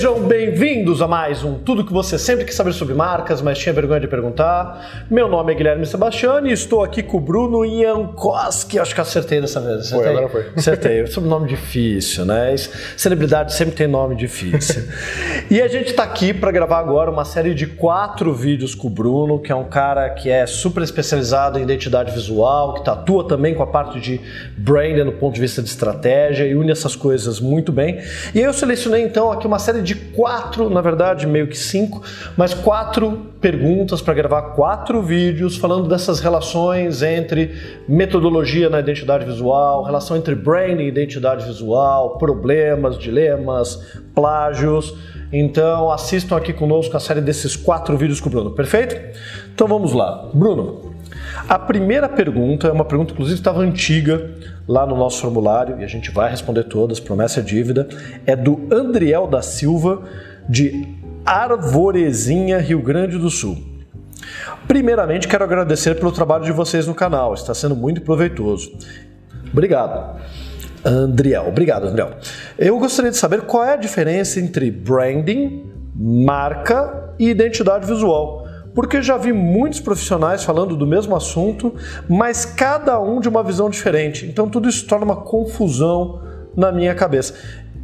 Sejam bem-vindos a mais um Tudo que você sempre quis saber sobre marcas, mas tinha vergonha de perguntar. Meu nome é Guilherme Sebastiani e estou aqui com o Bruno Iankowski. Acho que acertei dessa vez. Acertei? Foi, agora foi. Acertei. Sobrenome difícil, né? Celebridade sempre tem nome difícil. e a gente está aqui para gravar agora uma série de quatro vídeos com o Bruno, que é um cara que é super especializado em identidade visual, que atua também com a parte de branding no ponto de vista de estratégia e une essas coisas muito bem. E aí eu selecionei então aqui uma série série de quatro, na verdade meio que cinco, mas quatro perguntas para gravar quatro vídeos falando dessas relações entre metodologia na identidade visual, relação entre branding e identidade visual, problemas, dilemas, plágios. Então assistam aqui conosco a série desses quatro vídeos com o Bruno, perfeito? Então vamos lá. Bruno, a primeira pergunta é uma pergunta, inclusive, estava antiga lá no nosso formulário e a gente vai responder todas, promessa é dívida. É do Andriel da Silva, de Arvorezinha, Rio Grande do Sul. Primeiramente, quero agradecer pelo trabalho de vocês no canal, está sendo muito proveitoso. Obrigado. Andriel, obrigado, Andriel. Eu gostaria de saber qual é a diferença entre branding, marca e identidade visual porque já vi muitos profissionais falando do mesmo assunto, mas cada um de uma visão diferente. Então tudo isso torna uma confusão na minha cabeça.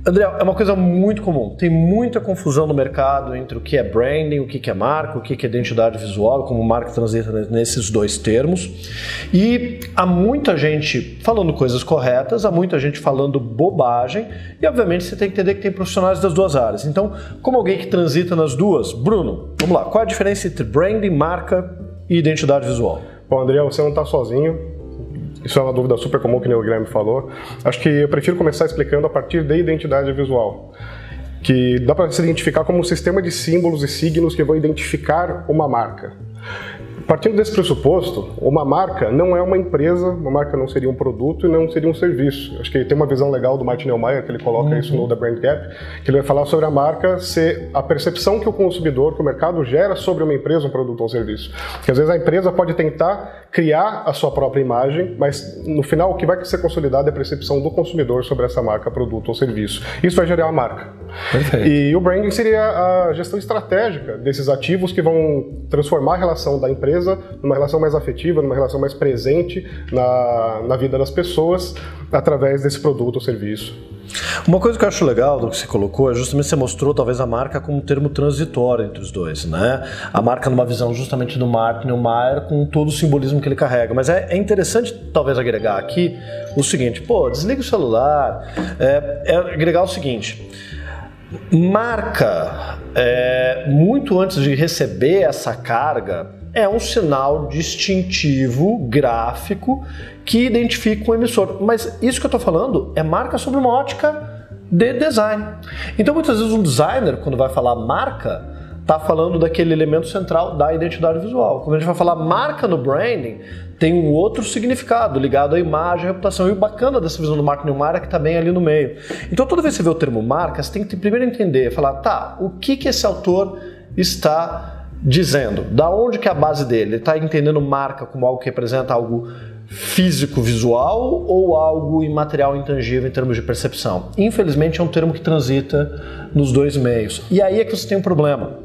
André, é uma coisa muito comum. Tem muita confusão no mercado entre o que é branding, o que é marca, o que é identidade visual, como marca transita nesses dois termos. E há muita gente falando coisas corretas, há muita gente falando bobagem, e obviamente você tem que entender que tem profissionais das duas áreas. Então, como alguém que transita nas duas, Bruno, vamos lá, qual é a diferença entre branding, marca e identidade visual? Bom, André, você não está sozinho. Isso é uma dúvida super comum que o Guilherme falou. Acho que eu prefiro começar explicando a partir da identidade visual que dá para se identificar como um sistema de símbolos e signos que vão identificar uma marca. Partindo desse pressuposto, uma marca não é uma empresa, uma marca não seria um produto e não seria um serviço. Acho que tem uma visão legal do Martin Neumeier, que ele coloca uhum. isso no The Brand Gap, que ele vai falar sobre a marca ser a percepção que o consumidor, que o mercado gera sobre uma empresa, um produto ou um serviço. Porque às vezes a empresa pode tentar criar a sua própria imagem, mas no final o que vai ser consolidado é a percepção do consumidor sobre essa marca, produto ou serviço. Isso vai gerar a marca. Perfeito. E o branding seria a gestão estratégica desses ativos que vão transformar a relação da empresa numa relação mais afetiva, numa relação mais presente na, na vida das pessoas através desse produto ou serviço. Uma coisa que eu acho legal do que você colocou é justamente você mostrou talvez a marca como um termo transitório entre os dois, né? A marca numa visão justamente do Mark Neumeier com todo o simbolismo que ele carrega. Mas é, é interessante talvez agregar aqui o seguinte, pô, desliga o celular, é, é agregar o seguinte, marca, é, muito antes de receber essa carga, é um sinal distintivo gráfico que identifica o emissor. Mas isso que eu estou falando é marca sobre uma ótica de design. Então, muitas vezes, um designer, quando vai falar marca, está falando daquele elemento central da identidade visual. Quando a gente vai falar marca no branding, tem um outro significado ligado à imagem, à reputação. E o bacana dessa visão do marketing Neumar é que está bem ali no meio. Então, toda vez que você vê o termo marca, você tem que primeiro entender, falar, tá, o que, que esse autor está dizendo da onde que é a base dele. Ele está entendendo marca como algo que representa algo físico, visual ou algo imaterial, intangível em termos de percepção. Infelizmente é um termo que transita nos dois meios. E aí é que você tem um problema.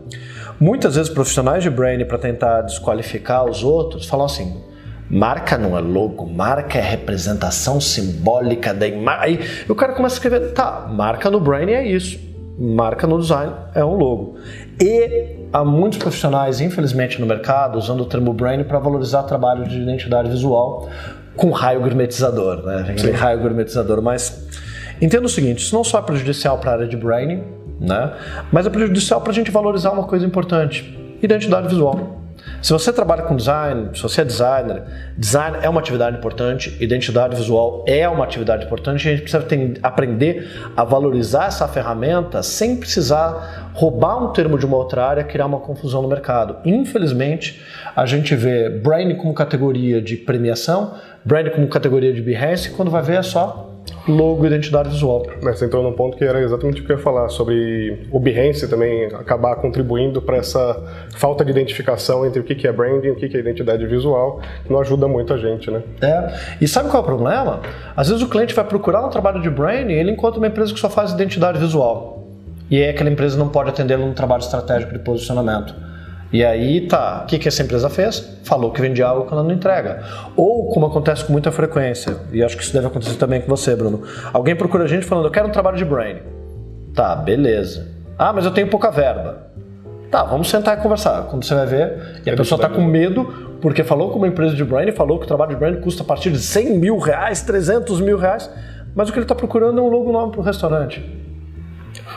Muitas vezes profissionais de branding para tentar desqualificar os outros falam assim: Marca não é logo, marca é representação simbólica da imagem. Aí o cara começa a escrever, tá, marca no branding é isso, marca no design é um logo. E há muitos profissionais, infelizmente, no mercado usando o termo brand para valorizar trabalho de identidade visual com raio gourmetizador, né? Aquele raio gourmetizador, mas entenda o seguinte, isso não só é prejudicial para a área de branding, né? Mas é prejudicial para a gente valorizar uma coisa importante, identidade visual. Se você trabalha com design, se você é designer, design é uma atividade importante, identidade visual é uma atividade importante, a gente precisa ter, aprender a valorizar essa ferramenta sem precisar roubar um termo de uma outra área, criar uma confusão no mercado. Infelizmente, a gente vê brand como categoria de premiação, brand como categoria de Behance, quando vai ver é só logo identidade visual. Mas você entrou num ponto que era exatamente o que eu ia falar, sobre o Behance também acabar contribuindo para essa falta de identificação entre o que é branding e o que é identidade visual, que não ajuda muito a gente, né? É, e sabe qual é o problema? Às vezes o cliente vai procurar um trabalho de branding e ele encontra uma empresa que só faz identidade visual. e aí aquela empresa não pode atendê-lo no trabalho estratégico de posicionamento. E aí tá, o que, que essa empresa fez? Falou que vende algo que ela não entrega. Ou, como acontece com muita frequência, e acho que isso deve acontecer também com você, Bruno, alguém procura a gente falando, eu quero um trabalho de brain. Tá, beleza. Ah, mas eu tenho pouca verba. Tá, vamos sentar e conversar. Quando você vai ver, e a pessoa está com medo porque falou com uma empresa de brand, falou que o trabalho de brand custa a partir de 100 mil reais, 300 mil reais, mas o que ele está procurando é um logo nome para o restaurante.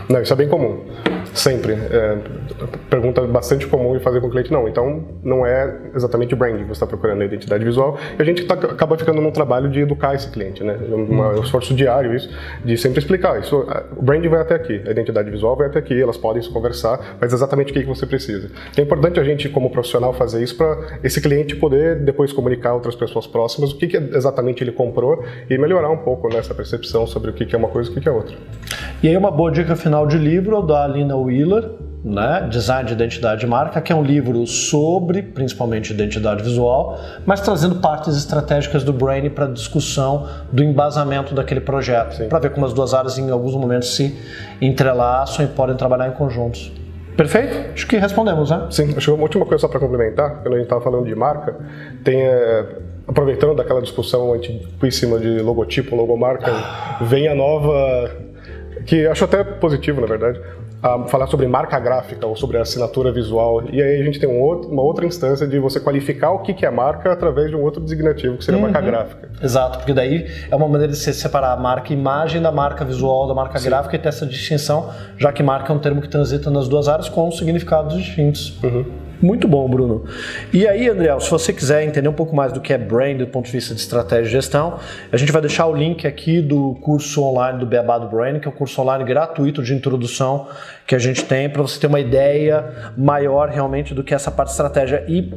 Não, isso é bem comum. Sempre. É, pergunta bastante comum em fazer com o cliente, não. Então, não é exatamente o branding que você está procurando, a identidade visual. E a gente tá, acaba ficando num trabalho de educar esse cliente, né? É um, um esforço diário isso, de sempre explicar. Isso, o branding vai até aqui, a identidade visual vai até aqui, elas podem se conversar, mas exatamente o que você precisa. É importante a gente, como profissional, fazer isso para esse cliente poder depois comunicar a outras pessoas próximas o que, que exatamente ele comprou e melhorar um pouco nessa percepção sobre o que, que é uma coisa e o que, que é outra. E aí uma boa dica final de livro da Alina Wheeler, né? Design de Identidade de Marca, que é um livro sobre, principalmente, identidade visual, mas trazendo partes estratégicas do Brain para discussão do embasamento daquele projeto, para ver como as duas áreas em alguns momentos se entrelaçam e podem trabalhar em conjuntos. Perfeito? Acho que respondemos, né? Sim, acho que uma última coisa só para complementar, quando a gente estava falando de marca, tem, é, aproveitando daquela discussão antiquíssima de logotipo, logomarca, vem a nova que acho até positivo, na verdade, falar sobre marca gráfica ou sobre assinatura visual. E aí a gente tem um outro, uma outra instância de você qualificar o que é marca através de um outro designativo, que seria uhum. marca gráfica. Exato, porque daí é uma maneira de você separar a marca imagem da marca visual, da marca Sim. gráfica e ter essa distinção, já que marca é um termo que transita nas duas áreas com significados distintos. Uhum. Muito bom, Bruno. E aí, André, se você quiser entender um pouco mais do que é brand do ponto de vista de estratégia e gestão, a gente vai deixar o link aqui do curso online do Beabá do Brand, que é um curso online gratuito de introdução que a gente tem para você ter uma ideia maior realmente do que essa parte de estratégia. E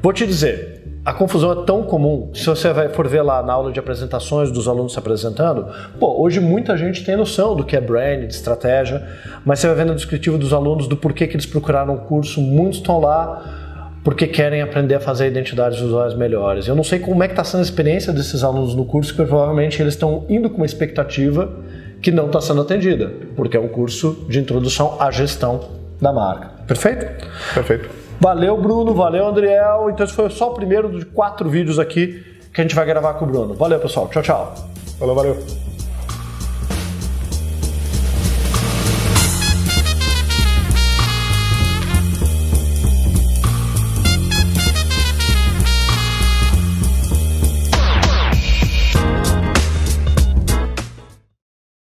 vou te dizer, a confusão é tão comum. Se você for ver lá na aula de apresentações dos alunos se apresentando, pô, hoje muita gente tem noção do que é brand, de estratégia, mas você vai vendo o descritivo dos alunos do porquê que eles procuraram o curso, muitos estão lá porque querem aprender a fazer identidades visuais melhores. Eu não sei como é que está sendo a experiência desses alunos no curso, porque provavelmente eles estão indo com uma expectativa que não está sendo atendida, porque é um curso de introdução à gestão da marca. Perfeito? Perfeito. Valeu, Bruno. Valeu, Andriel. Então, esse foi só o primeiro de quatro vídeos aqui que a gente vai gravar com o Bruno. Valeu, pessoal. Tchau, tchau. Valeu, valeu.